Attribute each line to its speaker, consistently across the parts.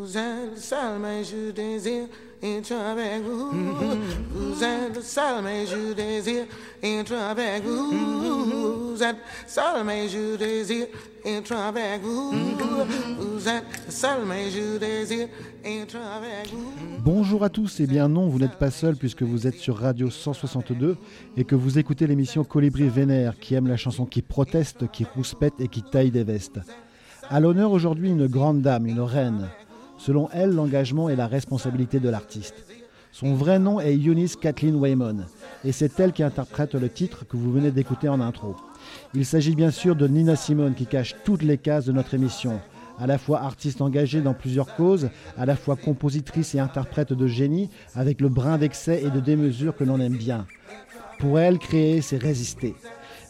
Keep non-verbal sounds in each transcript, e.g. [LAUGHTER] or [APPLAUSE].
Speaker 1: Vous êtes le seul, mais je désire être avec vous. Vous êtes le seul, mais je désire être avec vous. Vous êtes seul, mais je désire être avec vous. Vous êtes seul, mais je désire être avec vous.
Speaker 2: Bonjour à tous, et bien non, vous n'êtes pas seul puisque vous êtes sur Radio 162 et que vous écoutez l'émission Colibri Vénère qui aime la chanson qui proteste, qui rouspète et qui taille des vestes. À l'honneur aujourd'hui une grande dame, une reine. Selon elle, l'engagement est la responsabilité de l'artiste. Son vrai nom est Eunice Kathleen Waymon, et c'est elle qui interprète le titre que vous venez d'écouter en intro. Il s'agit bien sûr de Nina Simone qui cache toutes les cases de notre émission. À la fois artiste engagée dans plusieurs causes, à la fois compositrice et interprète de génie, avec le brin d'excès et de démesure que l'on aime bien. Pour elle, créer, c'est résister.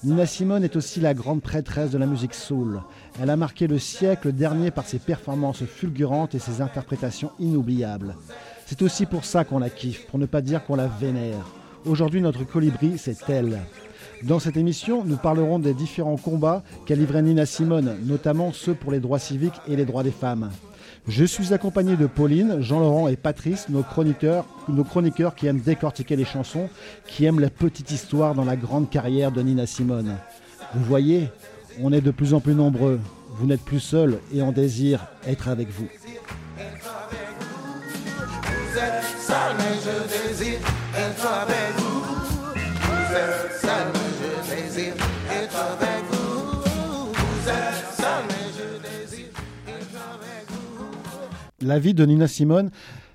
Speaker 2: Nina Simone est aussi la grande prêtresse de la musique soul. Elle a marqué le siècle dernier par ses performances fulgurantes et ses interprétations inoubliables. C'est aussi pour ça qu'on la kiffe, pour ne pas dire qu'on la vénère. Aujourd'hui, notre colibri, c'est elle. Dans cette émission, nous parlerons des différents combats qu'a livré Nina Simone, notamment ceux pour les droits civiques et les droits des femmes. Je suis accompagné de Pauline, Jean-Laurent et Patrice, nos chroniqueurs, nos chroniqueurs qui aiment décortiquer les chansons, qui aiment la petite histoire dans la grande carrière de Nina Simone. Vous voyez, on est de plus en plus nombreux. Vous n'êtes plus seuls et on désire être avec vous.
Speaker 1: Vous désire être avec vous.
Speaker 2: La vie de Nina Simone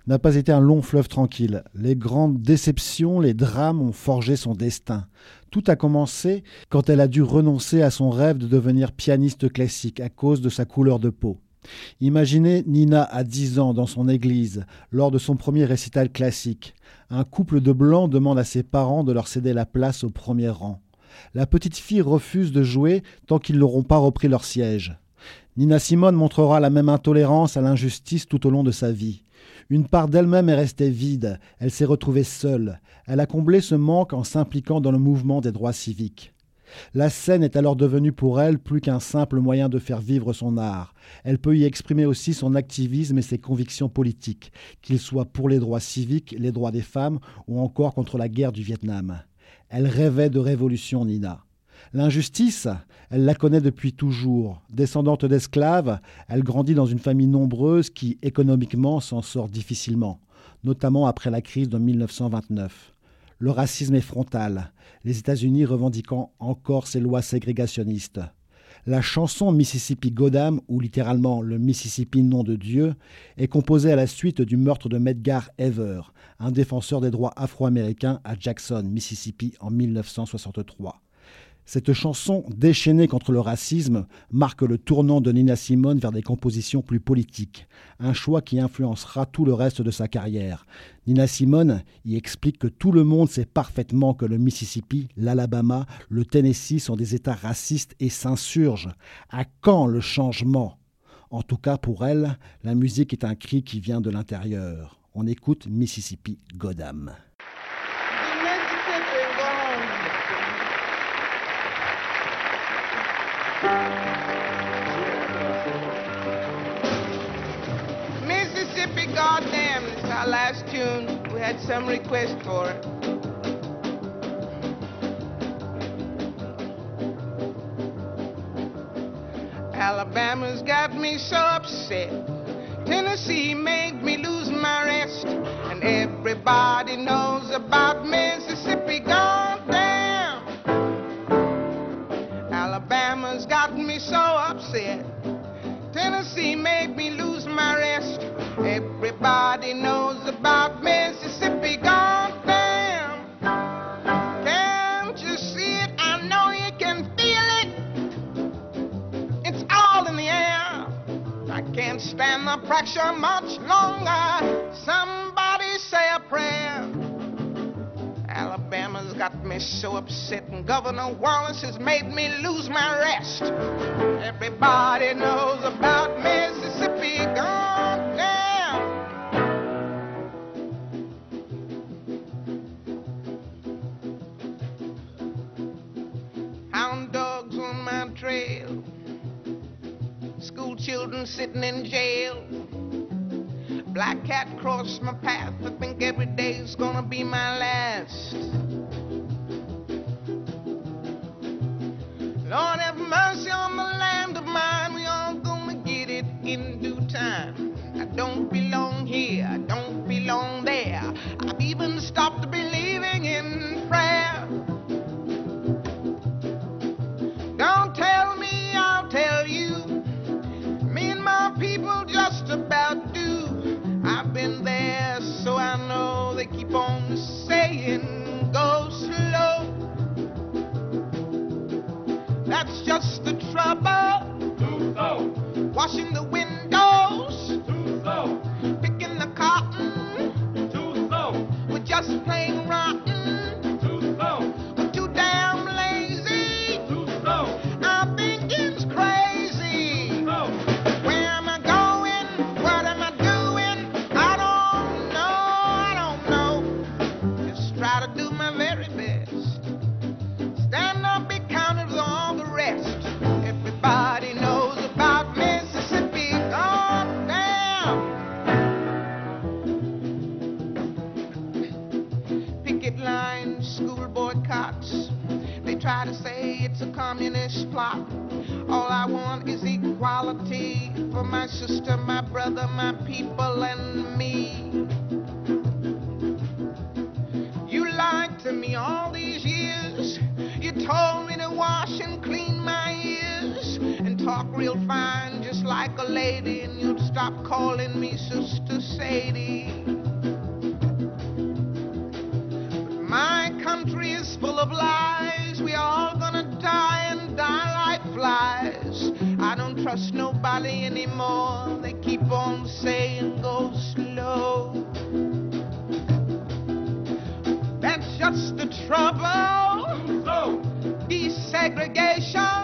Speaker 2: n'a pas été un long fleuve tranquille. Les grandes déceptions, les drames ont forgé son destin. Tout a commencé quand elle a dû renoncer à son rêve de devenir pianiste classique à cause de sa couleur de peau. Imaginez Nina à 10 ans dans son église, lors de son premier récital classique. Un couple de blancs demande à ses parents de leur céder la place au premier rang. La petite fille refuse de jouer tant qu'ils n'auront pas repris leur siège. Nina Simone montrera la même intolérance à l'injustice tout au long de sa vie. Une part d'elle-même est restée vide, elle s'est retrouvée seule. Elle a comblé ce manque en s'impliquant dans le mouvement des droits civiques. La scène est alors devenue pour elle plus qu'un simple moyen de faire vivre son art. Elle peut y exprimer aussi son activisme et ses convictions politiques, qu'ils soient pour les droits civiques, les droits des femmes ou encore contre la guerre du Vietnam. Elle rêvait de révolution, Nina. L'injustice, elle la connaît depuis toujours. Descendante d'esclaves, elle grandit dans une famille nombreuse qui, économiquement, s'en sort difficilement, notamment après la crise de 1929. Le racisme est frontal, les États-Unis revendiquant encore ces lois ségrégationnistes. La chanson Mississippi Goddam, ou littéralement le Mississippi nom de Dieu, est composée à la suite du meurtre de Medgar Evers, un défenseur des droits afro-américains à Jackson, Mississippi, en 1963. Cette chanson, déchaînée contre le racisme, marque le tournant de Nina Simone vers des compositions plus politiques, un choix qui influencera tout le reste de sa carrière. Nina Simone y explique que tout le monde sait parfaitement que le Mississippi, l'Alabama, le Tennessee sont des États racistes et s'insurgent. À quand le changement? En tout cas pour elle, la musique est un cri qui vient de l'intérieur. On écoute Mississippi Goddam.
Speaker 3: Mississippi, goddamn, it's our last tune. We had some requests for it. Alabama's got me so upset. Tennessee made me lose my rest. And everybody knows about Mississippi, the pressure much longer. Somebody say a prayer. Alabama's got me so upset, and Governor Wallace has made me lose my rest. Everybody knows about Mississippi, sitting in jail. black cat crossed my path. I think every day's gonna be my last. Lord complain. My sister, my brother, my people, and me. You lied to me all these years. You told me to wash and clean my ears and talk real fine, just like a lady, and you'd stop calling me Sister Sadie. But my country is full of lies. We are all gonna die and die like flies. I don't trust nobody anymore. They keep on saying go slow. That's just the trouble. Desegregation,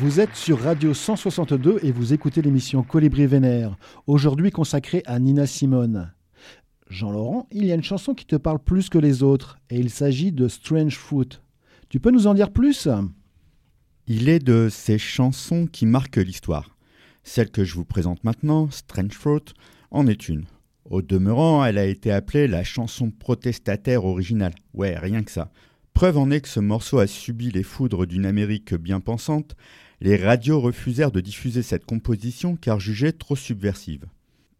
Speaker 2: Vous êtes sur Radio 162 et vous écoutez l'émission Colibri Vénère, aujourd'hui consacrée à Nina Simone. Jean-Laurent, il y a une chanson qui te parle plus que les autres, et il s'agit de Strange Fruit. Tu peux nous en dire plus?
Speaker 4: Il est de ces chansons qui marquent l'histoire. Celle que je vous présente maintenant, Strange Fruit, en est une. Au demeurant, elle a été appelée la chanson protestataire originale. Ouais, rien que ça. Preuve en est que ce morceau a subi les foudres d'une Amérique bien pensante. Les radios refusèrent de diffuser cette composition car jugée trop subversive.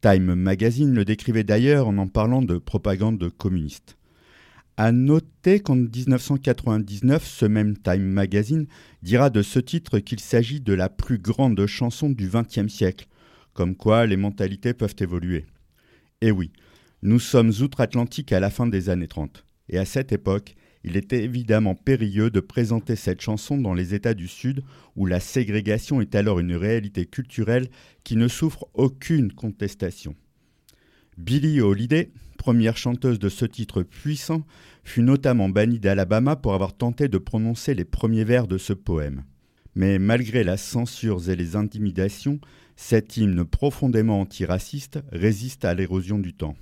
Speaker 4: Time Magazine le décrivait d'ailleurs en en parlant de propagande communiste. À noter qu'en 1999, ce même Time Magazine dira de ce titre qu'il s'agit de la plus grande chanson du XXe siècle, comme quoi les mentalités peuvent évoluer. Et oui, nous sommes outre-Atlantique à la fin des années 30, et à cette époque, il était évidemment périlleux de présenter cette chanson dans les États du Sud, où la ségrégation est alors une réalité culturelle qui ne souffre aucune contestation. Billie Holiday, première chanteuse de ce titre puissant, fut notamment bannie d'Alabama pour avoir tenté de prononcer les premiers vers de ce poème. Mais malgré la censure et les intimidations, cet hymne profondément antiraciste résiste à l'érosion du temps.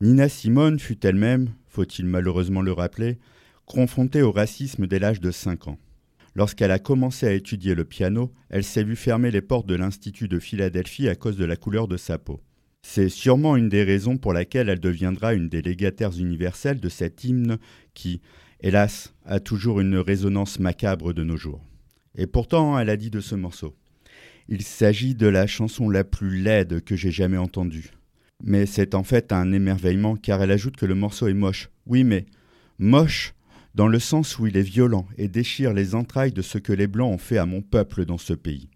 Speaker 4: Nina Simone fut elle-même, faut-il malheureusement le rappeler, confrontée au racisme dès l'âge de 5 ans. Lorsqu'elle a commencé à étudier le piano, elle s'est vue fermer les portes de l'Institut de Philadelphie à cause de la couleur de sa peau. C'est sûrement une des raisons pour laquelle elle deviendra une des légataires universelles de cet hymne qui, hélas, a toujours une résonance macabre de nos jours. Et pourtant, elle a dit de ce morceau. Il s'agit de la chanson la plus laide que j'ai jamais entendue. Mais c'est en fait un émerveillement car elle ajoute que le morceau est moche. Oui, mais moche dans le sens où il est violent et déchire les entrailles de ce que les Blancs ont fait à mon peuple dans ce pays.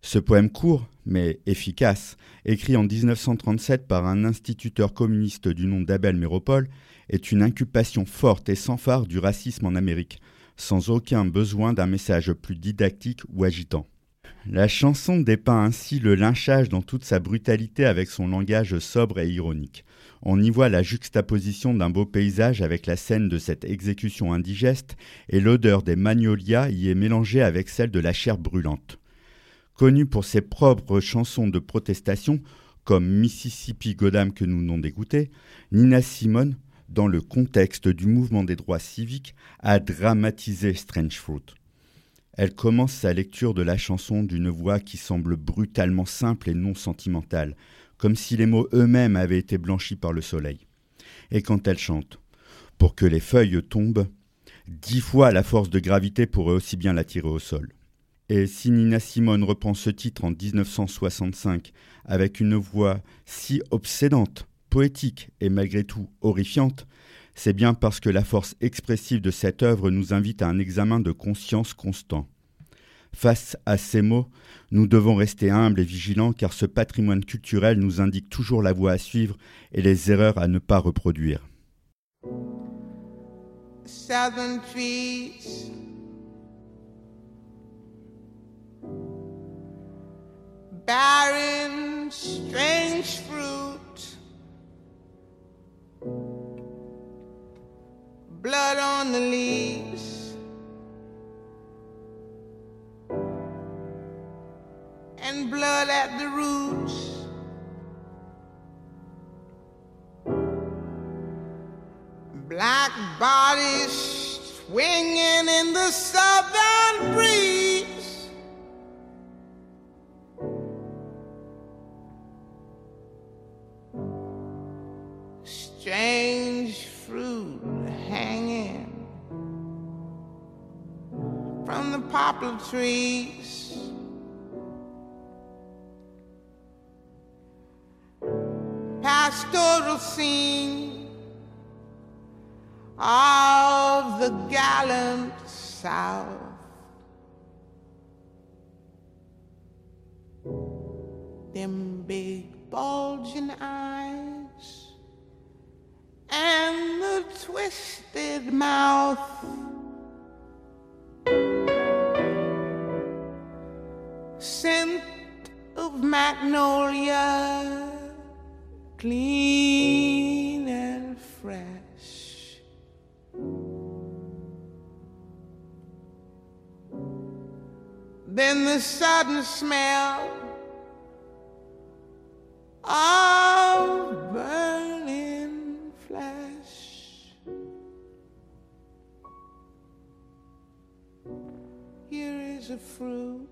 Speaker 4: Ce poème court, mais efficace, écrit en 1937 par un instituteur communiste du nom d'Abel Méropole, est une incubation forte et sans phare du racisme en Amérique, sans aucun besoin d'un message plus didactique ou agitant. La chanson dépeint ainsi le lynchage dans toute sa brutalité avec son langage sobre et ironique. On y voit la juxtaposition d'un beau paysage avec la scène de cette exécution indigeste, et l'odeur des magnolias y est mélangée avec celle de la chair brûlante. Connue pour ses propres chansons de protestation, comme Mississippi Goddam que nous n'ont dégoûté, Nina Simone, dans le contexte du mouvement des droits civiques, a dramatisé Strange Fruit. Elle commence sa lecture de la chanson d'une voix qui semble brutalement simple et non sentimentale, comme si les mots eux-mêmes avaient été blanchis par le soleil. Et quand elle chante Pour que les feuilles tombent, dix fois la force de gravité pourrait aussi bien la tirer au sol. Et si Nina Simone reprend ce titre en 1965 avec une voix si obsédante, poétique et malgré tout horrifiante, c'est bien parce que la force expressive de cette œuvre nous invite à un examen de conscience constant. Face à ces mots, nous devons rester humbles et vigilants car ce patrimoine culturel nous indique toujours la voie à suivre et les erreurs à ne pas reproduire.
Speaker 3: Barren, strange fruit, blood on the leaves. and blood at the roots. Black bodies swinging in the southern breeze. Strange fruit the poplar trees. pastoral scene of the gallant South. Them big bulging eyes and the twisted mouth. Magnolia clean and fresh. Then the sudden smell of burning flesh. Here is a fruit.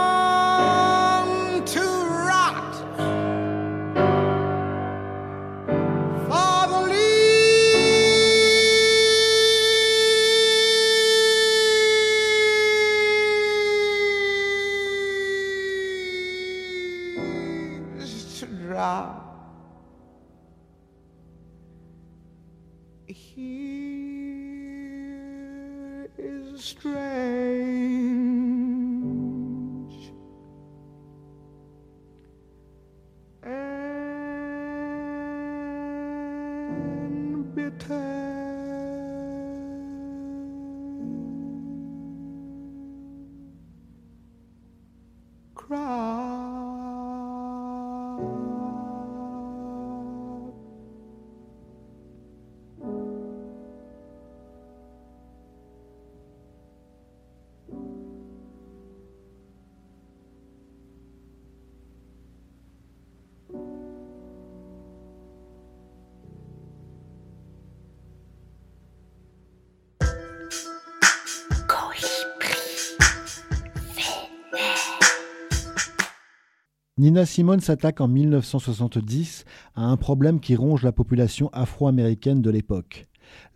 Speaker 2: Nina Simone s'attaque en 1970 à un problème qui ronge la population afro-américaine de l'époque.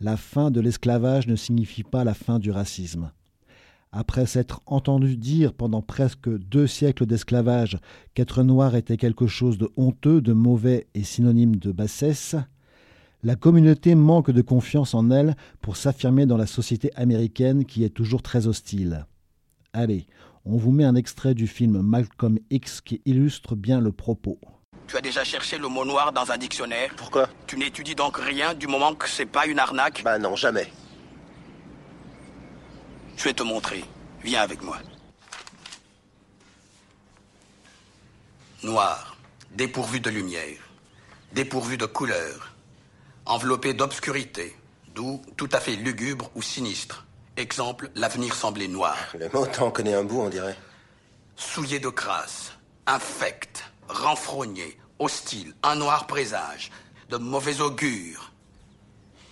Speaker 2: La fin de l'esclavage ne signifie pas la fin du racisme. Après s'être entendu dire pendant presque deux siècles d'esclavage qu'être noir était quelque chose de honteux, de mauvais et synonyme de bassesse, la communauté manque de confiance en elle pour s'affirmer dans la société américaine qui est toujours très hostile. Allez, on vous met un extrait du film Malcolm X qui illustre bien le propos.
Speaker 5: Tu as déjà cherché le mot noir dans un dictionnaire
Speaker 6: Pourquoi?
Speaker 5: Tu n'étudies donc rien du moment que c'est pas une arnaque?
Speaker 6: Bah non, jamais.
Speaker 5: Je vais te montrer. Viens avec moi. Noir, dépourvu de lumière, dépourvu de couleur, enveloppé d'obscurité, d'où tout à fait lugubre ou sinistre. Exemple, l'avenir semblait noir.
Speaker 6: Le mot t'en connaît un bout, on dirait.
Speaker 5: Souillé de crasse, infect, renfrogné, hostile, un noir présage, de mauvais augure,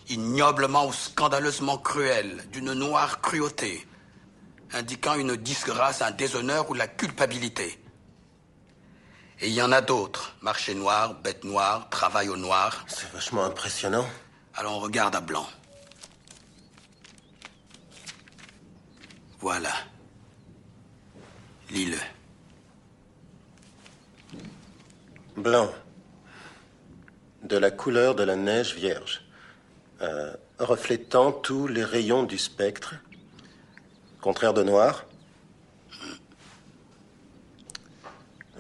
Speaker 5: ignoblement ou scandaleusement cruel, d'une noire cruauté, indiquant une disgrâce, un déshonneur ou la culpabilité. Et il y en a d'autres, marché noir, bête noire, travail au noir.
Speaker 6: C'est vachement impressionnant.
Speaker 5: Alors on regarde à blanc. Voilà. Lis-le.
Speaker 6: Blanc. De la couleur de la neige vierge. Euh, reflétant tous les rayons du spectre. Contraire de noir.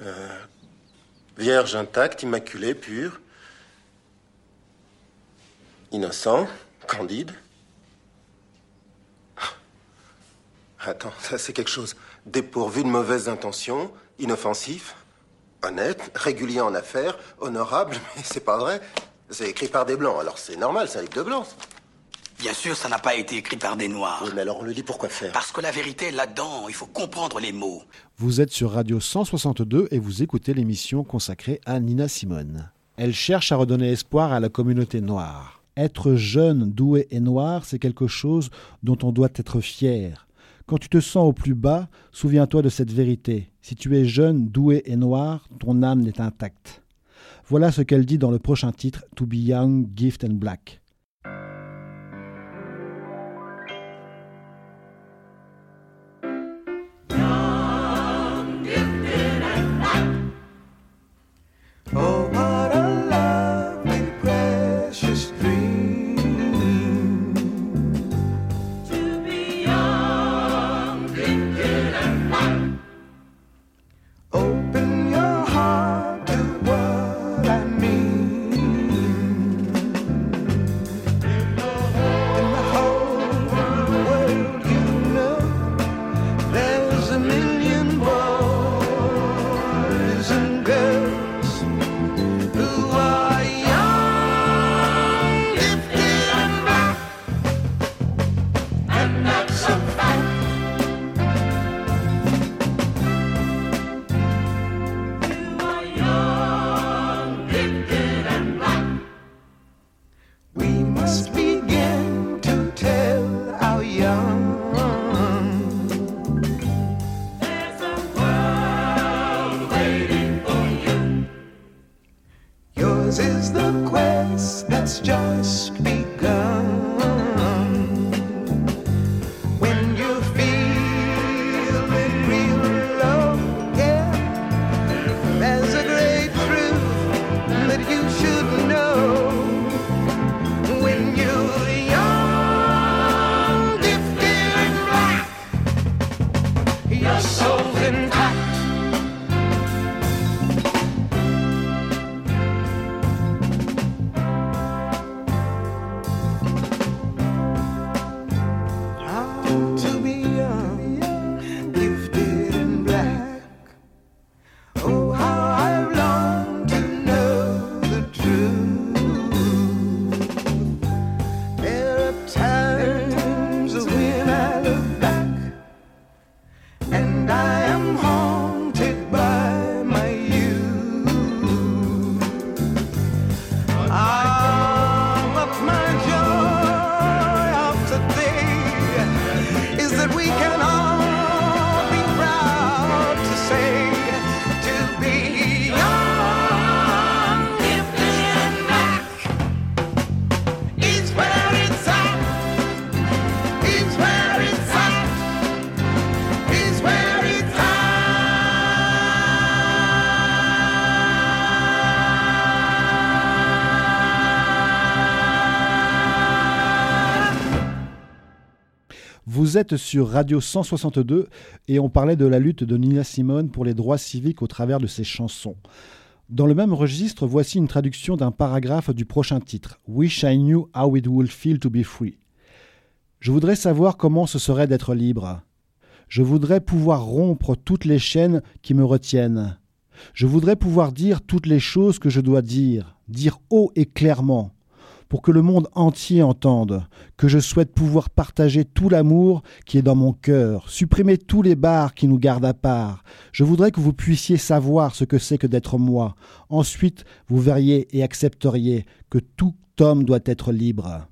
Speaker 6: Euh, vierge intacte, immaculée, pure. Innocent, candide. Attends, ça c'est quelque chose. Dépourvu de mauvaises intentions, inoffensif, honnête, régulier en affaires, honorable, [LAUGHS] mais c'est pas vrai. C'est écrit par des blancs, alors c'est normal, c'est un livre de blancs.
Speaker 5: Bien sûr, ça n'a pas été écrit par des noirs.
Speaker 6: Oui, mais alors on le lit pourquoi faire?
Speaker 5: Parce que la vérité est là-dedans, il faut comprendre les mots.
Speaker 2: Vous êtes sur Radio 162 et vous écoutez l'émission consacrée à Nina Simone. Elle cherche à redonner espoir à la communauté noire. Être jeune, doué et noir, c'est quelque chose dont on doit être fier. Quand tu te sens au plus bas, souviens-toi de cette vérité. Si tu es jeune, doué et noir, ton âme est intacte. Voilà ce qu'elle dit dans le prochain titre, To Be Young, Gift and Black.
Speaker 3: Vous êtes sur Radio 162 et on parlait de la lutte de Nina Simone pour les droits civiques au travers de ses chansons. Dans le même registre, voici une traduction d'un paragraphe du prochain titre Wish I knew how it would feel to be free. Je voudrais savoir comment ce serait d'être libre. Je voudrais pouvoir rompre toutes les chaînes qui me retiennent. Je voudrais pouvoir dire toutes les choses que je dois dire, dire haut et clairement, pour que le monde entier entende, que je souhaite pouvoir partager tout l'amour qui est dans mon cœur, supprimer tous les barres qui nous gardent à part. Je voudrais que vous puissiez savoir ce que c'est que d'être moi. Ensuite, vous verriez et accepteriez que tout homme doit être libre.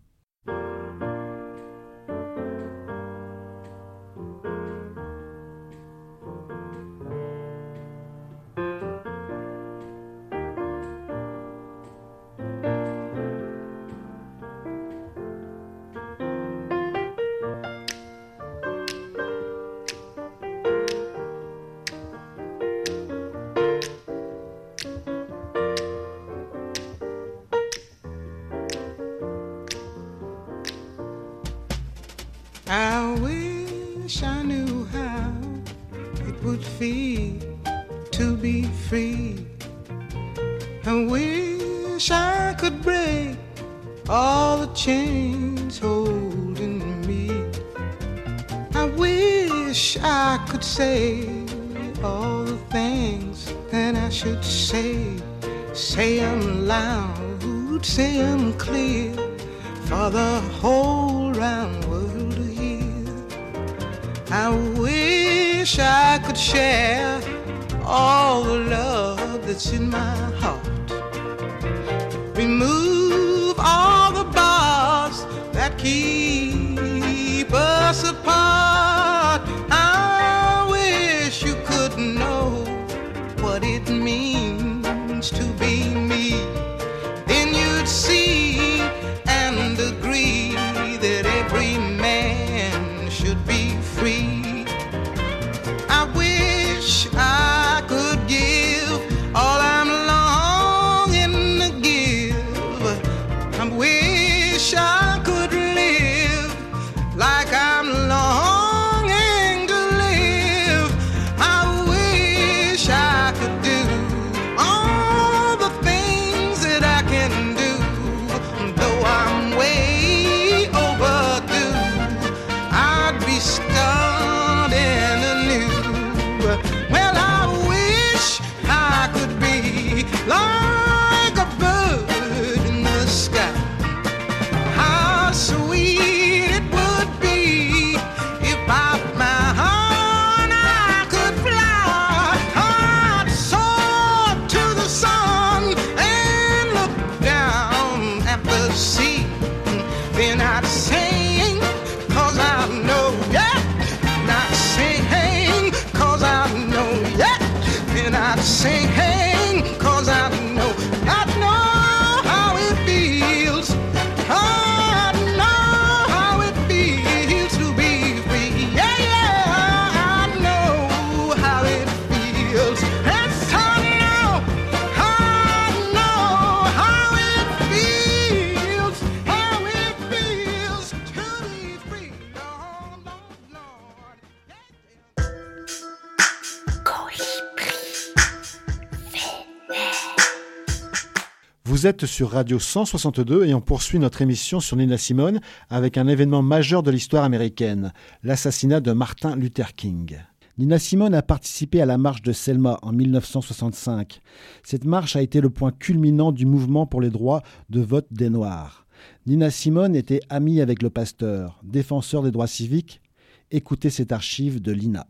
Speaker 3: Vous êtes sur Radio 162 et on poursuit notre émission sur Nina Simone avec un événement majeur de l'histoire américaine, l'assassinat de Martin Luther King. Nina Simone a participé à la marche de Selma en 1965. Cette marche a été le point culminant du mouvement pour les droits de vote des Noirs. Nina Simone était amie avec le pasteur, défenseur des droits civiques. Écoutez cette archive de Lina.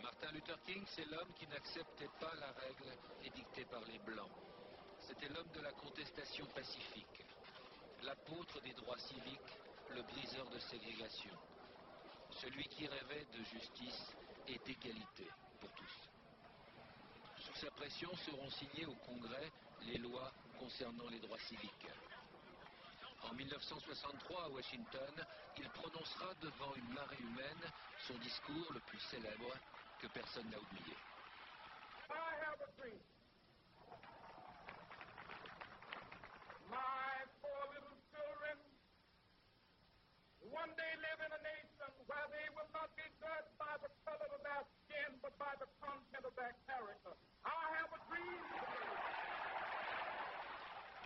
Speaker 7: Martin Luther King, c'est l'homme qui n'acceptait pas la règle édictée par les Blancs. C'était l'homme de la contestation pacifique, l'apôtre des droits civiques, le briseur de ségrégation, celui qui rêvait de justice et d'égalité pour tous. Sous sa pression seront signées au Congrès les lois concernant les droits civiques. En 1963, à Washington, il prononcera devant une marée humaine son discours le plus célèbre que personne n'a oublié.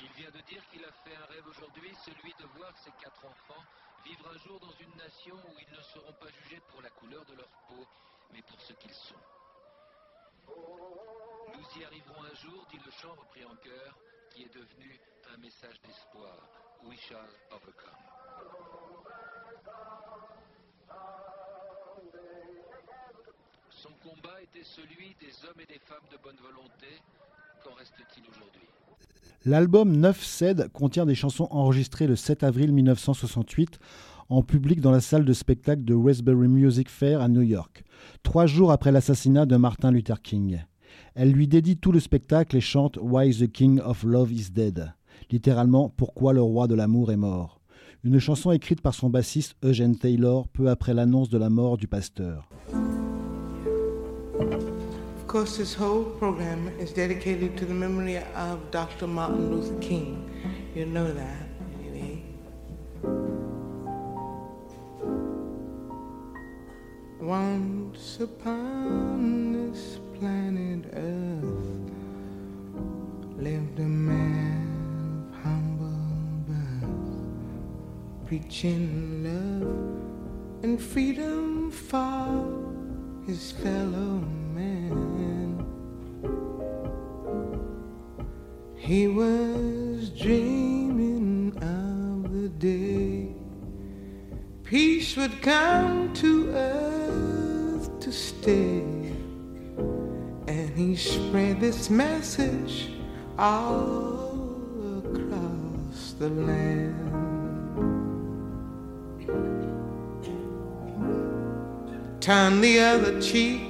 Speaker 7: Il vient de dire qu'il a fait un rêve aujourd'hui, celui de voir ses quatre enfants vivre un jour dans une nation où ils ne seront pas jugés pour la couleur de leur peau, mais pour ce qu'ils sont. Nous y arriverons un jour, dit le chant repris en chœur, qui est devenu un message d'espoir. We shall overcome. Son combat était celui des hommes et des femmes de bonne volonté. Qu'en reste-t-il aujourd'hui?
Speaker 2: L'album 9 Ced contient des chansons enregistrées le 7 avril 1968 en public dans la salle de spectacle de Westbury Music Fair à New York, trois jours après l'assassinat de Martin Luther King. Elle lui dédie tout le spectacle et chante Why the King of Love is Dead, littéralement Pourquoi le roi de l'amour est mort. Une chanson écrite par son bassiste Eugene Taylor peu après l'annonce de la mort du pasteur.
Speaker 3: Of course, this whole program is dedicated to the memory of Dr. Martin Luther King. You know that, anyway. Once upon this planet Earth lived a man of humble birth, preaching love and freedom for his fellow man. He was dreaming of the day peace would come to earth to stay. And he spread this message all across the land. Turn the other cheek,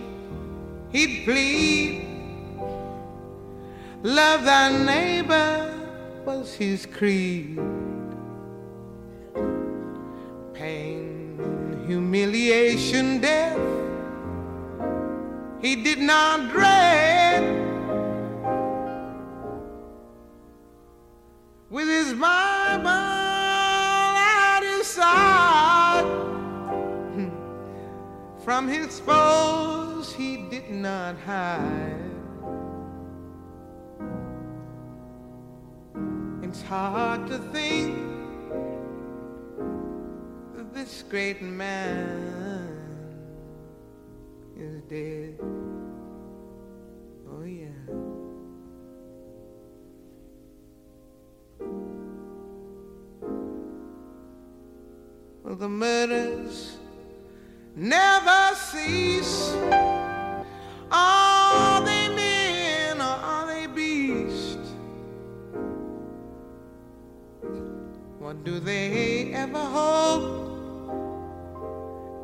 Speaker 3: he'd plead. Love thy neighbor was his creed. Pain, humiliation, death, he did not dread. Hard to think that this great man is dead. Oh, yeah. Well, the murders never cease. Do they ever hope,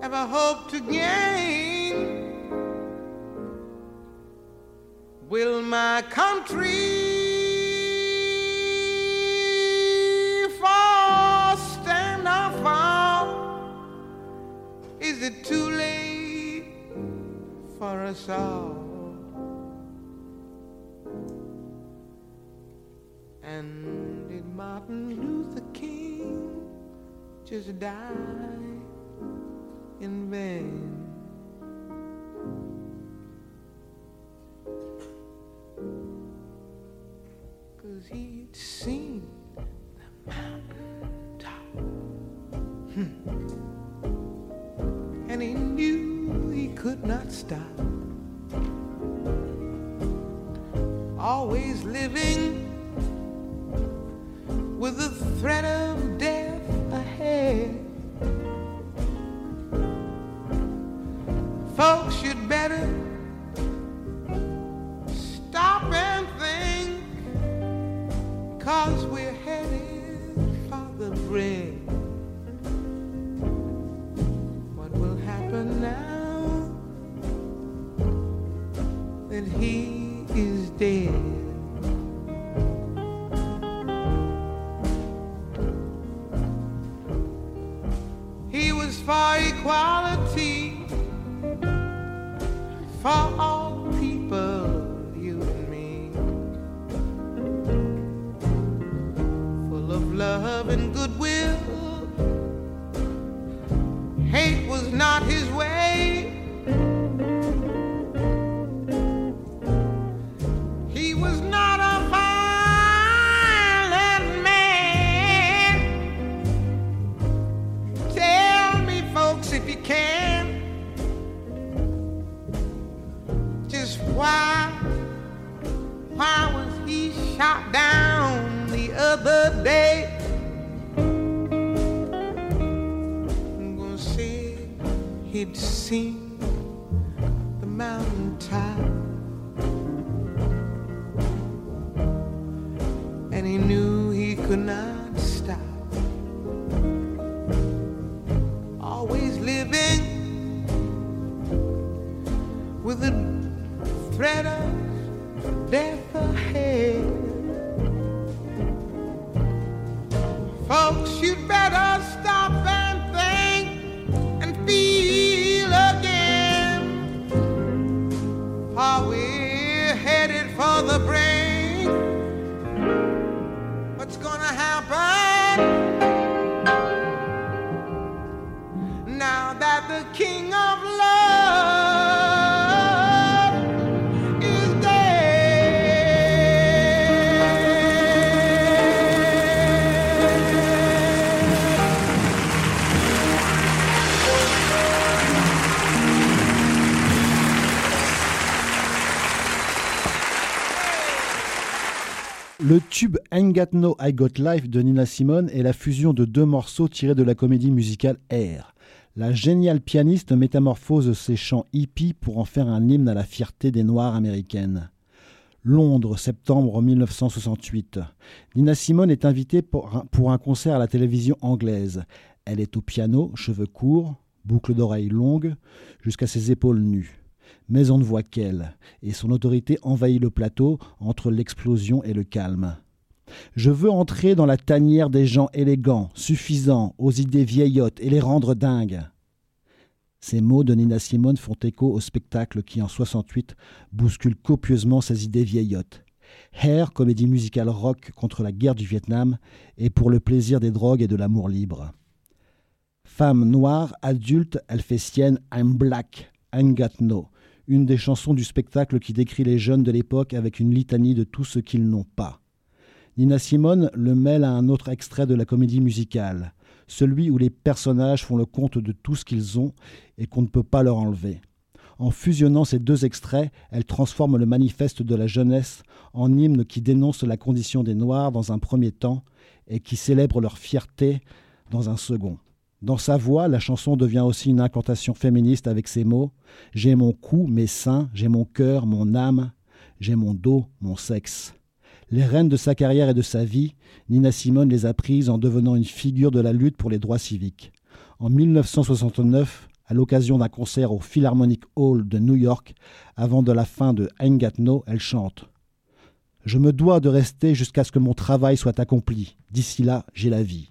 Speaker 3: ever hope to gain? Will my country fall, stand or fall? Is it too late for us all? Just die in vain? He'd seen the mountain top. And he knew he could not
Speaker 2: Got No I Got Life de Nina Simone est la fusion de deux morceaux tirés de la comédie musicale Air. La géniale pianiste métamorphose ses chants hippies pour en faire un hymne à la fierté des Noirs américaines. Londres, septembre 1968. Nina Simone est invitée pour un, pour un concert à la télévision anglaise. Elle est au piano, cheveux courts, boucles d'oreilles longues, jusqu'à ses épaules nues. Mais on ne voit qu'elle, et son autorité envahit le plateau entre l'explosion et le calme. Je veux entrer dans la tanière des gens élégants, suffisants, aux idées vieillottes et les rendre dingues. Ces mots de Nina Simone font écho au spectacle qui, en 68, bouscule copieusement ces idées vieillottes. Hair, comédie musicale rock contre la guerre du Vietnam et pour le plaisir des drogues et de l'amour libre. Femme noire, adulte, elle fait sienne I'm Black, I'm Got No, une des chansons du spectacle qui décrit les jeunes de l'époque avec une litanie de tout ce qu'ils n'ont pas. Nina Simone le mêle à un autre extrait de la comédie musicale, celui où les personnages font le compte de tout ce qu'ils ont et qu'on ne peut pas leur enlever. En fusionnant ces deux extraits, elle transforme le manifeste de la jeunesse en hymne qui dénonce la condition des Noirs dans un premier temps et qui célèbre leur fierté dans un second. Dans sa voix, la chanson devient aussi une incantation féministe avec ces mots J'ai mon cou, mes seins, j'ai mon cœur, mon âme, j'ai mon dos, mon sexe. Les rênes de sa carrière et de sa vie, Nina Simone les a prises en devenant une figure de la lutte pour les droits civiques. En 1969, à l'occasion d'un concert au Philharmonic Hall de New York, avant de la fin de Ain't No, elle chante Je me dois de rester jusqu'à ce que mon travail soit accompli. D'ici là, j'ai la vie.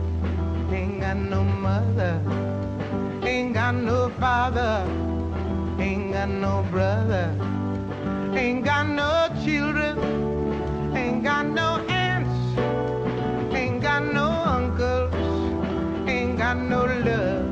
Speaker 3: Ain't got no mother, ain't got no father, ain't got no brother, ain't got no children, ain't got no aunts, ain't got no uncles, ain't got no love,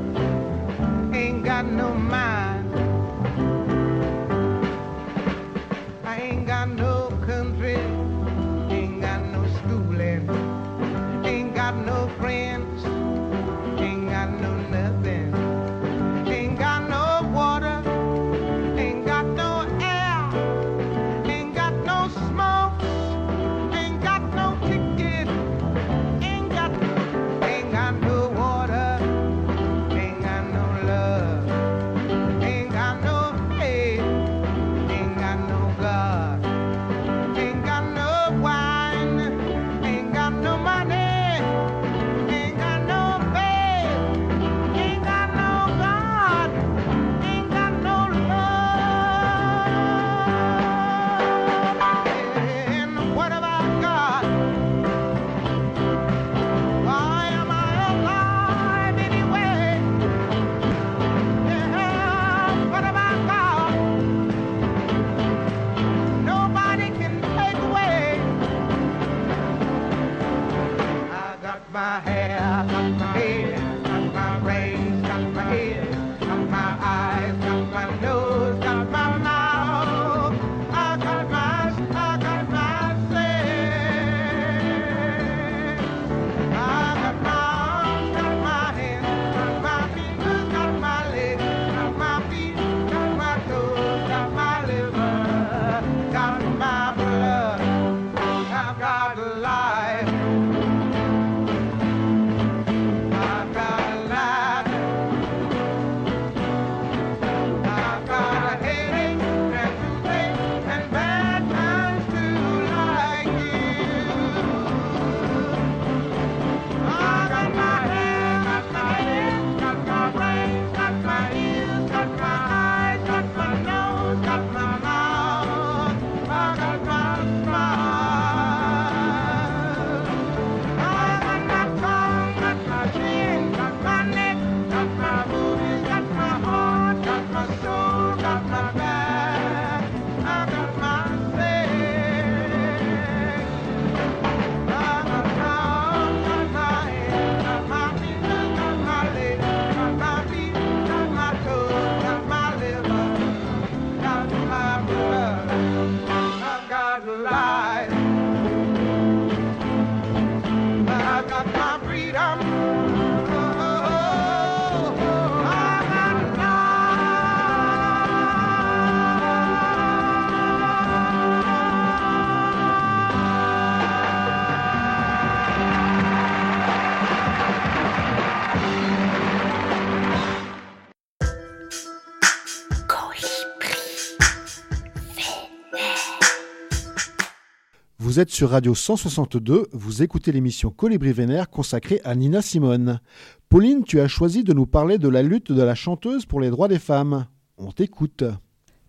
Speaker 2: Vous êtes sur Radio 162, vous écoutez l'émission Colibri Vénère consacrée à Nina Simone. Pauline, tu as choisi de nous parler de la lutte de la chanteuse pour les droits des femmes. On t'écoute.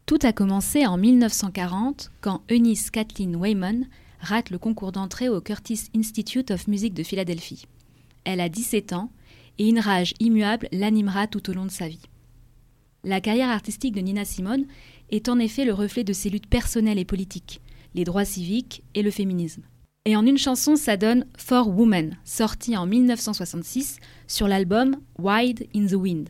Speaker 8: Tout a commencé en 1940 quand Eunice Kathleen Wayman rate le concours d'entrée au Curtis Institute of Music de Philadelphie. Elle a 17 ans et une rage immuable l'animera tout au long de sa vie. La carrière artistique de Nina Simone est en effet le reflet de ses luttes personnelles et politiques, les droits civiques et le féminisme. Et en une chanson, ça donne For Women, sorti en 1966 sur l'album Wide in the Wind.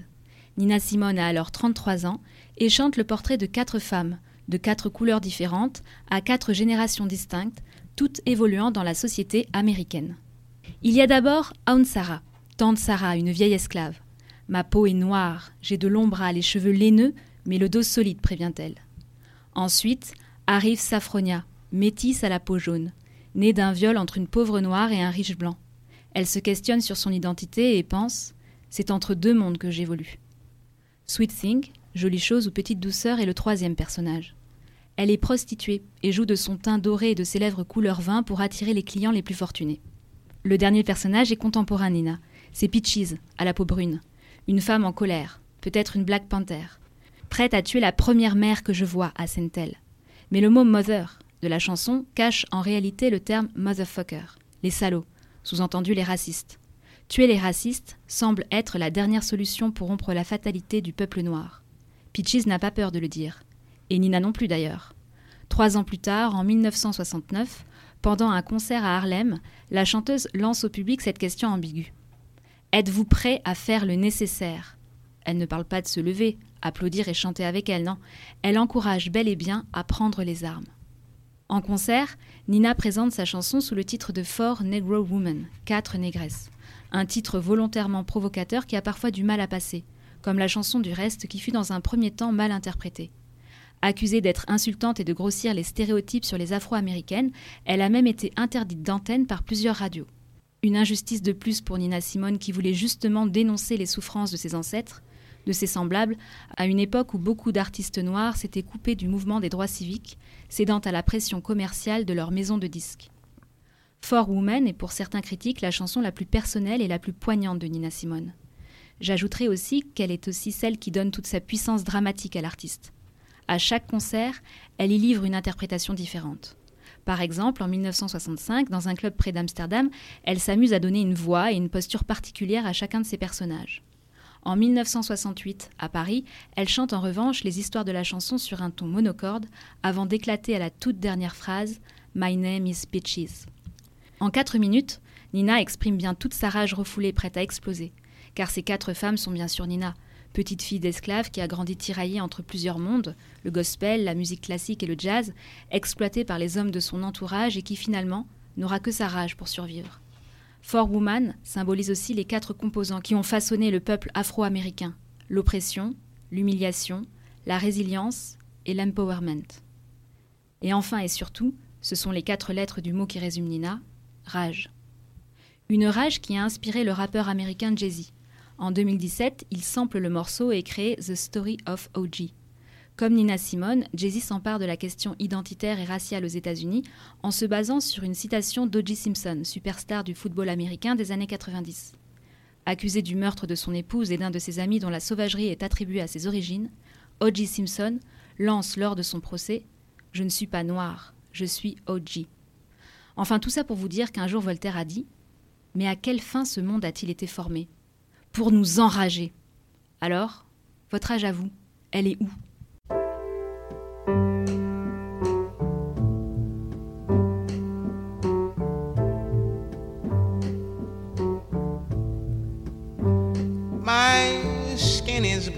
Speaker 8: Nina Simone a alors 33 ans et chante le portrait de quatre femmes, de quatre couleurs différentes, à quatre générations distinctes, toutes évoluant dans la société américaine. Il y a d'abord Aunt Sarah, tante Sarah, une vieille esclave. Ma peau est noire, j'ai de longs bras, les cheveux laineux, mais le dos solide, prévient-elle. Ensuite arrive Saphronia, métisse à la peau jaune, née d'un viol entre une pauvre noire et un riche blanc. Elle se questionne sur son identité et pense C'est entre deux mondes que j'évolue. Sweet Thing, jolie chose ou petite douceur, est le troisième personnage. Elle est prostituée et joue de son teint doré et de ses lèvres couleur vin pour attirer les clients les plus fortunés. Le dernier personnage est contemporain Nina. C'est Peaches, à la peau brune. Une femme en colère, peut-être une Black Panther. Prête à tuer la première mère que je vois, à elle Mais le mot mother de la chanson cache en réalité le terme motherfucker, les salauds, sous-entendu les racistes. Tuer les racistes semble être la dernière solution pour rompre la fatalité du peuple noir. Peaches n'a pas peur de le dire. Et Nina non plus d'ailleurs. Trois ans plus tard, en 1969, pendant un concert à Harlem, la chanteuse lance au public cette question ambiguë. Êtes-vous prêt à faire le nécessaire? Elle ne parle pas de se lever, applaudir et chanter avec elle, non. Elle encourage bel et bien à prendre les armes. En concert, Nina présente sa chanson sous le titre de Four Negro Women, quatre négresses. Un titre volontairement provocateur qui a parfois du mal à passer, comme la chanson du reste qui fut dans un premier temps mal interprétée. Accusée d'être insultante et de grossir les stéréotypes sur les afro-américaines, elle a même été interdite d'antenne par plusieurs radios. Une injustice de plus pour Nina Simone qui voulait justement dénoncer les souffrances de ses ancêtres, de ses semblables, à une époque où beaucoup d'artistes noirs s'étaient coupés du mouvement des droits civiques, cédant à la pression commerciale de leur maison de disques. For Woman est pour certains critiques la chanson la plus personnelle et la plus poignante de Nina Simone. J'ajouterai aussi qu'elle est aussi celle qui donne toute sa puissance dramatique à l'artiste. À chaque concert, elle y livre une interprétation différente. Par exemple, en 1965, dans un club près d'Amsterdam, elle s'amuse à donner une voix et une posture particulière à chacun de ses personnages. En 1968, à Paris, elle chante en revanche les histoires de la chanson sur un ton monocorde avant d'éclater à la toute dernière phrase My name is Peaches. En quatre minutes, Nina exprime bien toute sa rage refoulée prête à exploser. Car ces quatre femmes sont bien sûr Nina, petite fille d'esclave qui a grandi tiraillée entre plusieurs mondes, le gospel, la musique classique et le jazz, exploitée par les hommes de son entourage et qui finalement n'aura que sa rage pour survivre. For Woman symbolise aussi les quatre composants qui ont façonné le peuple afro-américain l'oppression, l'humiliation, la résilience et l'empowerment. Et enfin et surtout, ce sont les quatre lettres du mot qui résume Nina rage. Une rage qui a inspiré le rappeur américain Jay-Z. En 2017, il sample le morceau et crée The Story of OG. Comme Nina Simone, Jay-Z s'empare de la question identitaire et raciale aux États-Unis en se basant sur une citation d'O.J. Simpson, superstar du football américain des années 90. Accusé du meurtre de son épouse et d'un de ses amis dont la sauvagerie est attribuée à ses origines, O.J. Simpson lance lors de son procès Je ne suis pas noir, je suis O.J. Enfin, tout ça pour vous dire qu'un jour Voltaire a dit Mais à quelle fin ce monde a-t-il été formé? Pour nous enrager. Alors, votre âge à vous, elle est où?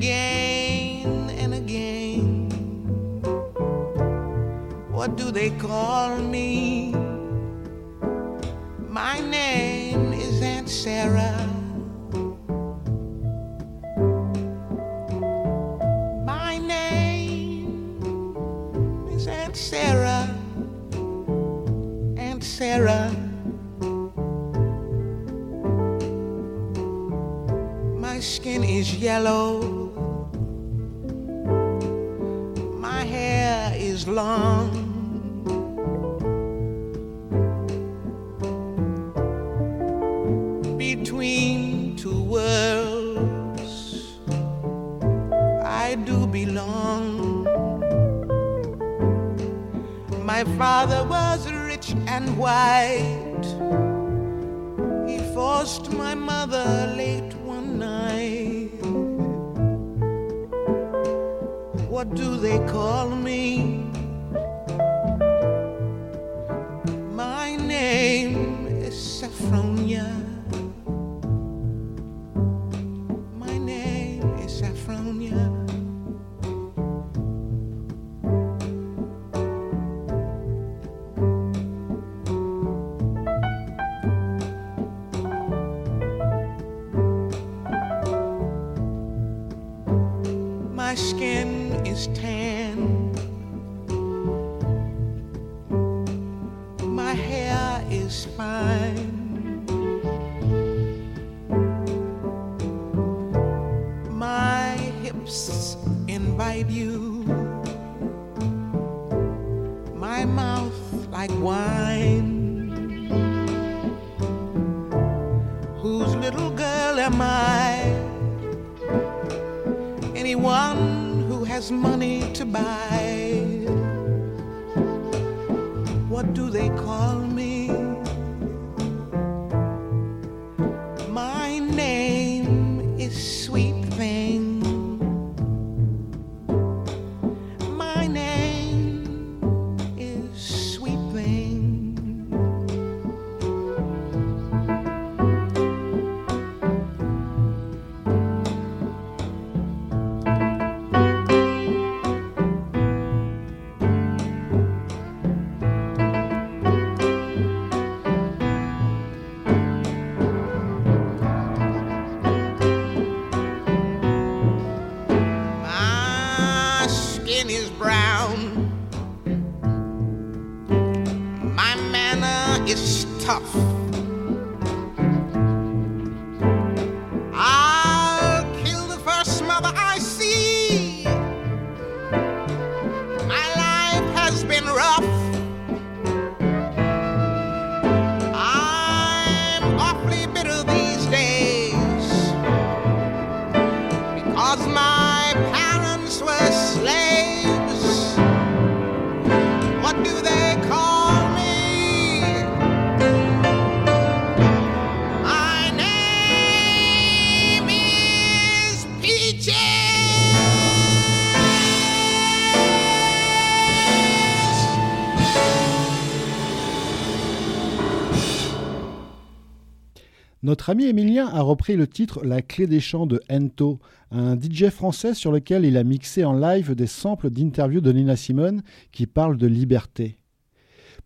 Speaker 3: again and again. What do they call me? My name is Aunt Sarah.
Speaker 2: Ami Emilien a repris le titre La clé des chants de Ento, un DJ français sur lequel il a mixé en live des samples d'interviews de Nina Simone qui parlent de liberté.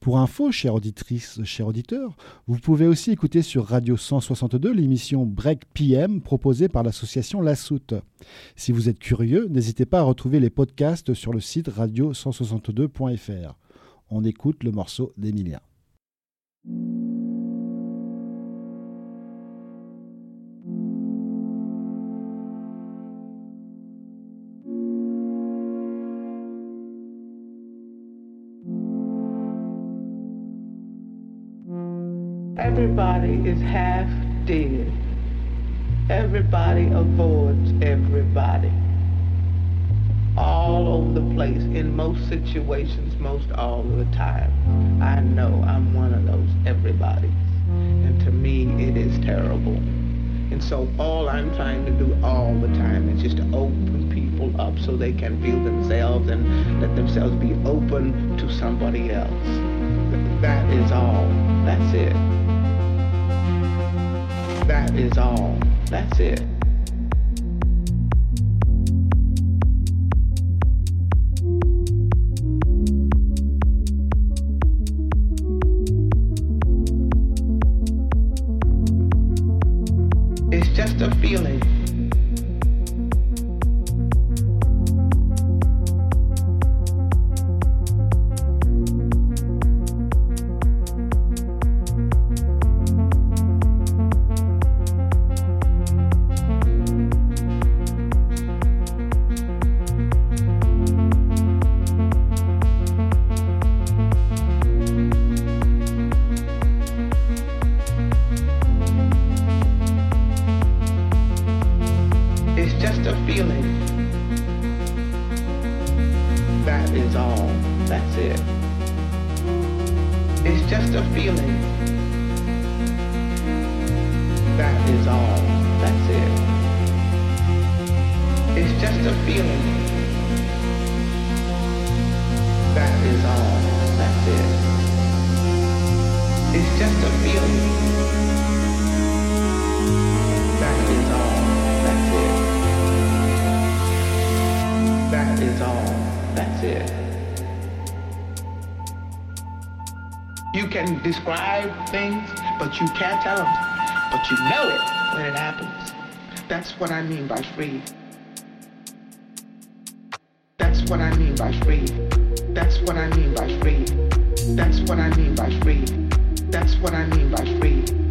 Speaker 2: Pour info, chère auditrice, cher auditeur, vous pouvez aussi écouter sur Radio 162 l'émission Break PM proposée par l'association La Soute. Si vous êtes curieux, n'hésitez pas à retrouver les podcasts sur le site radio162.fr. On écoute le morceau d'Emilien.
Speaker 3: Everybody is half dead. Everybody avoids everybody. All over the place, in most situations, most all the time. I know I'm one of those everybody's. And to me, it is terrible. And so all I'm trying to do all the time is just to open people up so they can feel themselves and let themselves be open to somebody else. That is all. That's it. That is all. That's it.
Speaker 9: there. You can describe things, but you can't tell them. But you know it when it happens. That's what I mean by free. That's what I mean by free. That's what I mean by free. That's what I mean by free. That's what I mean by free.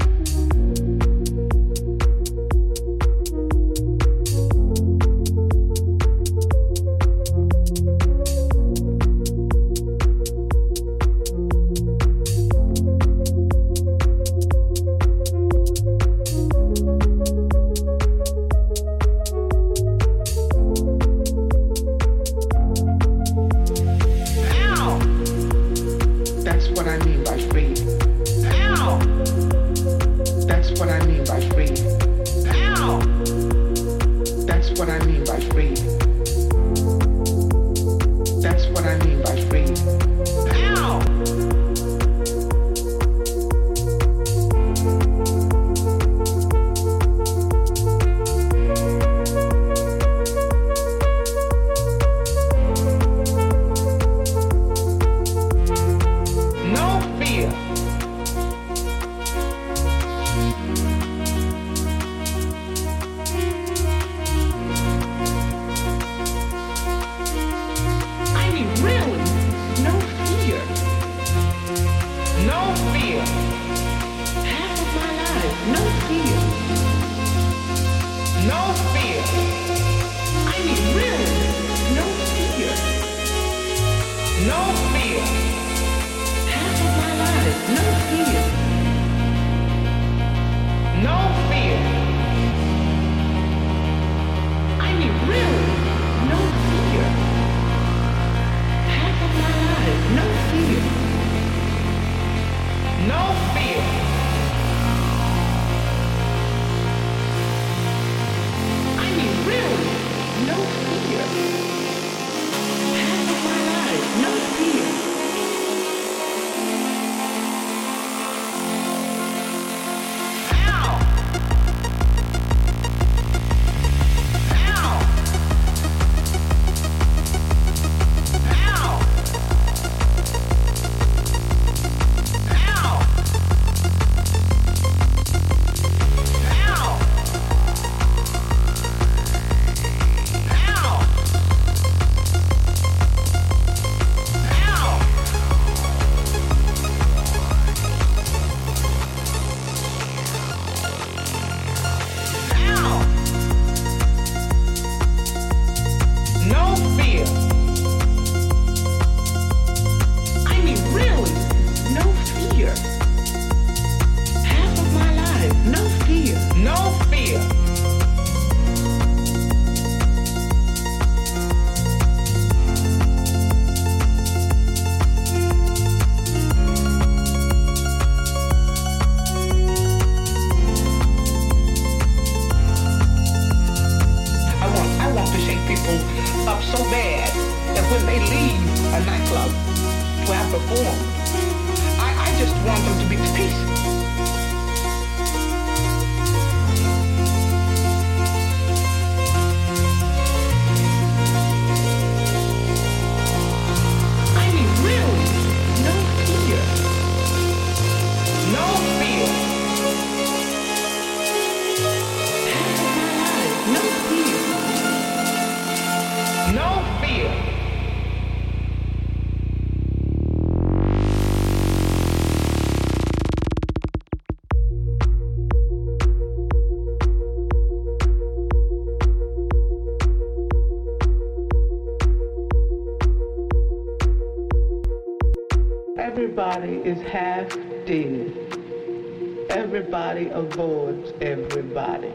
Speaker 9: everybody avoids everybody.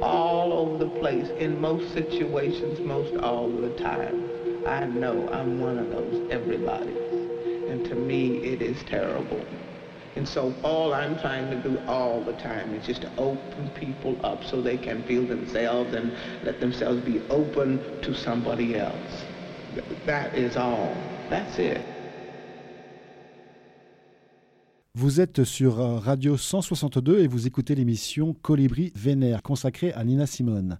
Speaker 9: All over
Speaker 3: the place in most situations most all the time. I know i'm one of those everybody's and to me it is terrible. And so all i'm trying to do all the time is just to open people up so they can feel themselves and let themselves be open to somebody else. That is all. That's it.
Speaker 2: Vous êtes sur euh, Radio 162 et vous écoutez l'émission Colibri Vénère consacrée à Nina Simone.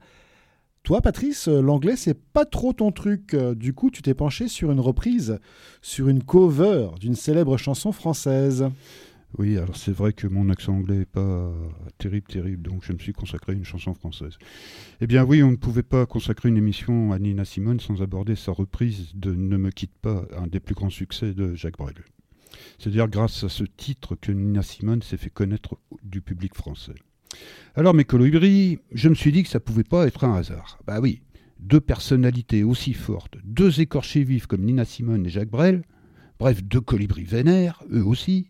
Speaker 2: Toi, Patrice, euh, l'anglais, c'est pas trop ton truc. Euh, Du coup, tu t'es penché sur une reprise, sur une cover d'une célèbre chanson française.
Speaker 10: Oui, alors c'est vrai que mon accent anglais n'est pas terrible, terrible, donc je me suis consacré à une chanson française. Eh bien oui, on ne pouvait pas consacrer une émission à Nina Simone sans aborder sa reprise de Ne me quitte pas, un des plus grands succès de Jacques Brel. C'est-à-dire grâce à ce titre que Nina Simone s'est fait connaître du public français. Alors mes colibris, je me suis dit que ça pouvait pas être un hasard. Bah oui, deux personnalités aussi fortes, deux écorchés vifs comme Nina Simone et Jacques Brel, bref, deux colibris vénères, eux aussi,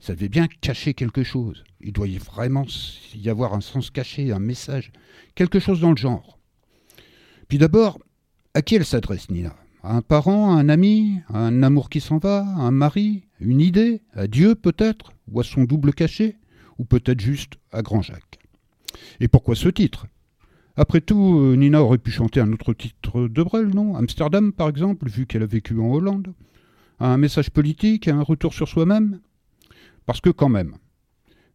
Speaker 10: ça devait bien cacher quelque chose. Il doit y vraiment y avoir un sens caché, un message, quelque chose dans le genre. Puis d'abord, à qui elle s'adresse, Nina? Un parent, un ami, un amour qui s'en va, un mari, une idée, à Dieu peut-être, ou à son double caché, ou peut-être juste à Grand Jacques. Et pourquoi ce titre? Après tout, Nina aurait pu chanter un autre titre de Brel, non? Amsterdam, par exemple, vu qu'elle a vécu en Hollande. Un message politique, un retour sur soi-même? Parce que quand même,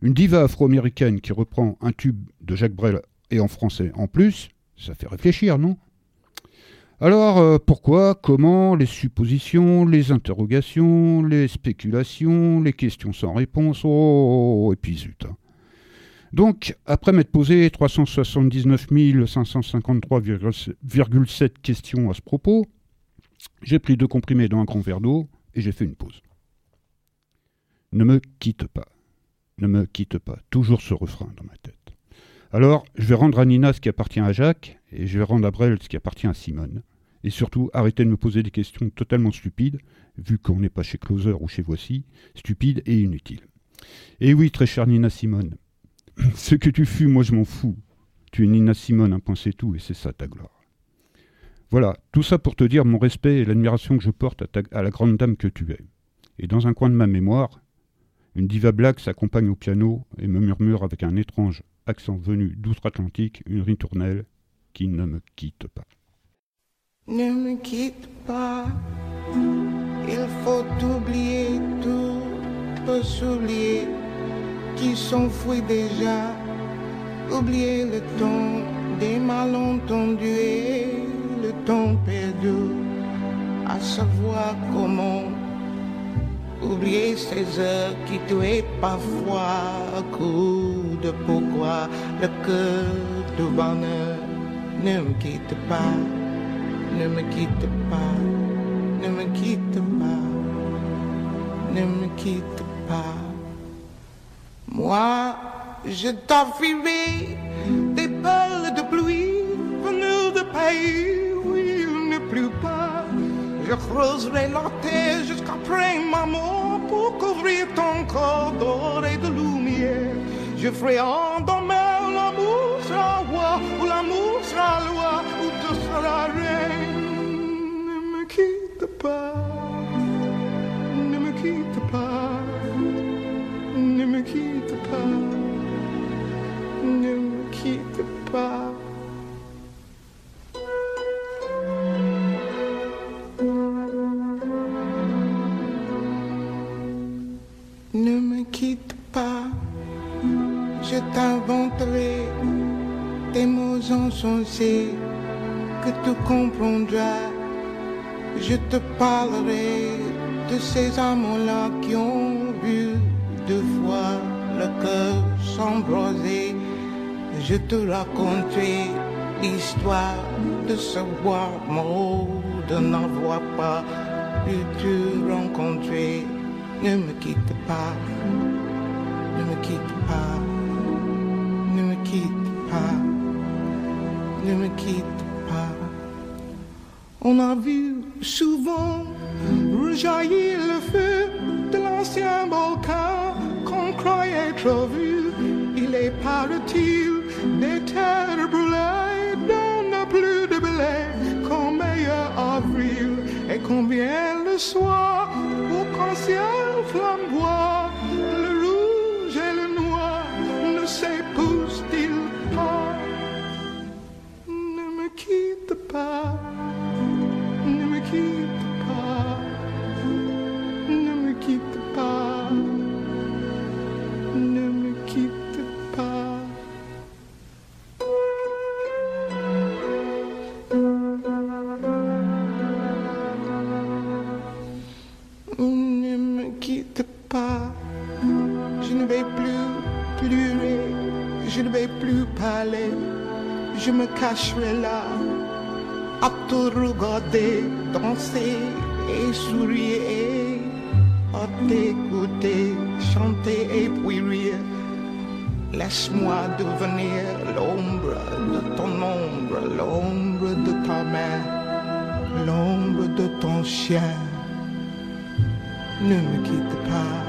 Speaker 10: une diva afro-américaine qui reprend un tube de Jacques Brel et en français en plus, ça fait réfléchir, non? Alors euh, pourquoi, comment, les suppositions, les interrogations, les spéculations, les questions sans réponse, oh, et puis zut. hein. Donc, après m'être posé 379 553,7 questions à ce propos, j'ai pris deux comprimés dans un grand verre d'eau et j'ai fait une pause. Ne me quitte pas. Ne me quitte pas. Toujours ce refrain dans ma tête. Alors, je vais rendre à Nina ce qui appartient à Jacques, et je vais rendre à Brel ce qui appartient à Simone. Et surtout, arrêtez de me poser des questions totalement stupides, vu qu'on n'est pas chez Closer ou chez Voici, stupides et inutiles. Et oui, très chère Nina Simone, [CLEARS THROAT] ce que tu fus, moi je m'en fous. Tu es Nina Simone, un point c'est tout, et c'est ça ta gloire. Voilà, tout ça pour te dire mon respect et l'admiration que je porte à la grande dame que tu es. Et dans un coin de ma mémoire, une diva black s'accompagne au piano et me murmure avec un étrange accent venu d'outre-Atlantique une ritournelle qui ne me quitte pas.
Speaker 3: Ne me quitte pas, il faut oublier tout, peut s'oublier qui s'enfuit déjà. Oublier le temps des malentendus et le temps perdu, à savoir comment oublier ces heures qui tuaient parfois coup de pourquoi le cœur du bonheur ne me quitte pas. Ne me quitte pas, ne me quitte pas, ne me quitte pas. Moi, je t'offrirai des perles de pluie venues de pays où il ne pleut pas. Je creuserai la terre jusqu'après ma mort pour couvrir ton corps d'or et de lumière. Je ferai endormir où l'amour parlerai de ces amants-là qui ont vu deux fois le cœur s'embraser. Je te raconterai l'histoire de ce bois mort, de n'avoir pas pu te rencontrer. Ne me quitte pas, ne me quitte pas, ne me quitte pas, ne me quitte pas. On a vu souvent rejaillir à te regarder danser et sourire, à t'écouter chanter et puis rire. Laisse-moi devenir l'ombre de ton ombre, l'ombre de ta main, l'ombre de ton chien. Ne me quitte pas,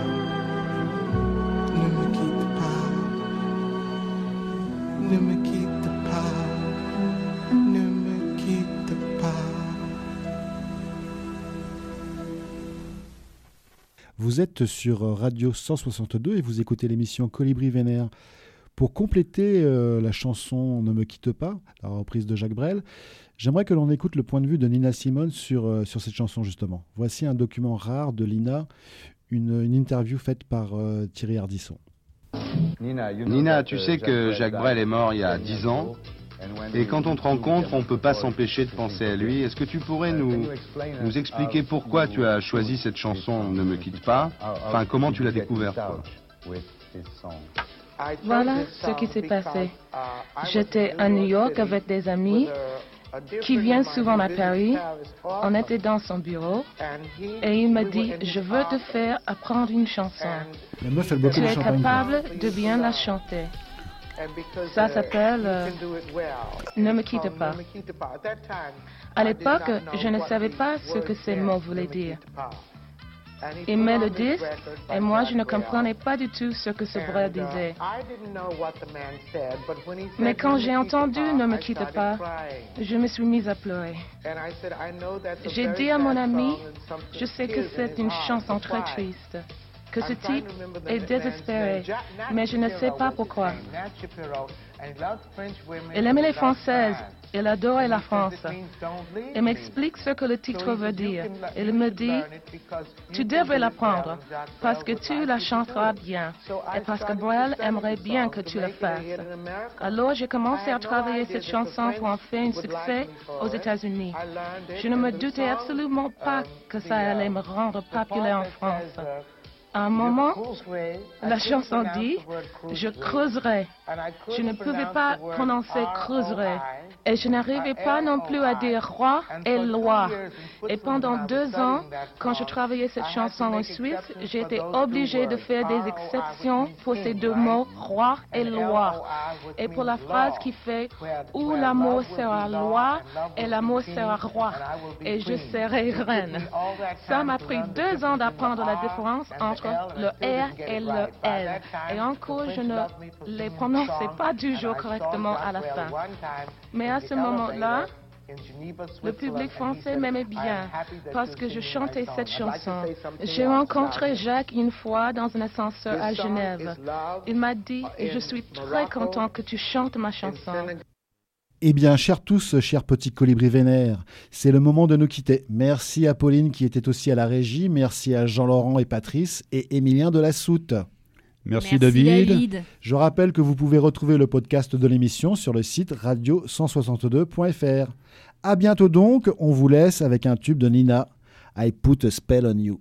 Speaker 2: Vous êtes sur Radio 162 et vous écoutez l'émission Colibri Vénère. Pour compléter euh, la chanson Ne me quitte pas, la reprise de Jacques Brel, j'aimerais que l'on écoute le point de vue de Nina Simone sur, euh, sur cette chanson justement. Voici un document rare de Lina, une, une interview faite par euh, Thierry Ardisson.
Speaker 11: Nina, tu sais que Jacques Brel est mort il y a dix ans et quand on te rencontre, on ne peut pas s'empêcher de penser à lui. Est-ce que tu pourrais nous, nous expliquer pourquoi tu as choisi cette chanson Ne me quitte pas? Enfin, comment tu l'as découverte
Speaker 12: Voilà ce qui s'est passé. J'étais à New York avec des amis qui viennent souvent à Paris. On était dans son bureau et il m'a dit Je veux te faire apprendre une chanson.
Speaker 2: La meuf, elle boit que
Speaker 12: Tu es capable de bien la chanter. Ça s'appelle euh, Ne me quitte pas. À l'époque, je ne savais pas ce que ces mots voulaient dire. Il met le disque et moi je ne comprenais pas du tout ce que ce Brel disait. Mais quand j'ai entendu Ne me quitte pas, je me suis mise à pleurer. J'ai dit à mon ami, je sais que c'est une chanson très triste, que ce type est désespéré, mais je ne sais pas pourquoi. Il aimait les Françaises, il adorait la France. Il m'explique ce que le titre veut dire. Il me dit, tu devrais l'apprendre parce que tu la chanteras bien et parce que Brel aimerait bien que tu le fasses. Alors j'ai commencé à travailler cette chanson pour en faire un succès aux États-Unis. Je ne me doutais absolument pas que ça allait me rendre populaire en France. À un moment, la chanson dit Je creuserai. Je ne pouvais pas prononcer creuserai. Et je n'arrivais pas non plus à dire roi et loi. Et pendant deux ans, quand je travaillais cette chanson en Suisse, j'ai été obligée de faire des exceptions pour ces deux mots, roi et loi. Et pour la phrase qui fait où l'amour sera loi et l'amour sera roi. Et je serai reine. Ça m'a pris deux ans d'apprendre la différence entre le R et le L. Et encore, je ne les prononçais pas toujours correctement à la fin. Mais à ce moment-là, le public français m'aimait bien parce que je chantais cette chanson. J'ai rencontré Jacques une fois dans un ascenseur à Genève. Il m'a dit, je suis très content que tu chantes ma chanson.
Speaker 2: Eh bien, chers tous, chers petits colibris vénères, c'est le moment de nous quitter. Merci à Pauline qui était aussi à la régie, merci à Jean-Laurent et Patrice et Émilien de la Soute.
Speaker 10: Merci, Merci, David.
Speaker 8: David.
Speaker 2: Je rappelle que vous pouvez retrouver le podcast de l'émission sur le site radio162.fr. À bientôt donc, on vous laisse avec un tube de Nina, I Put a Spell on You.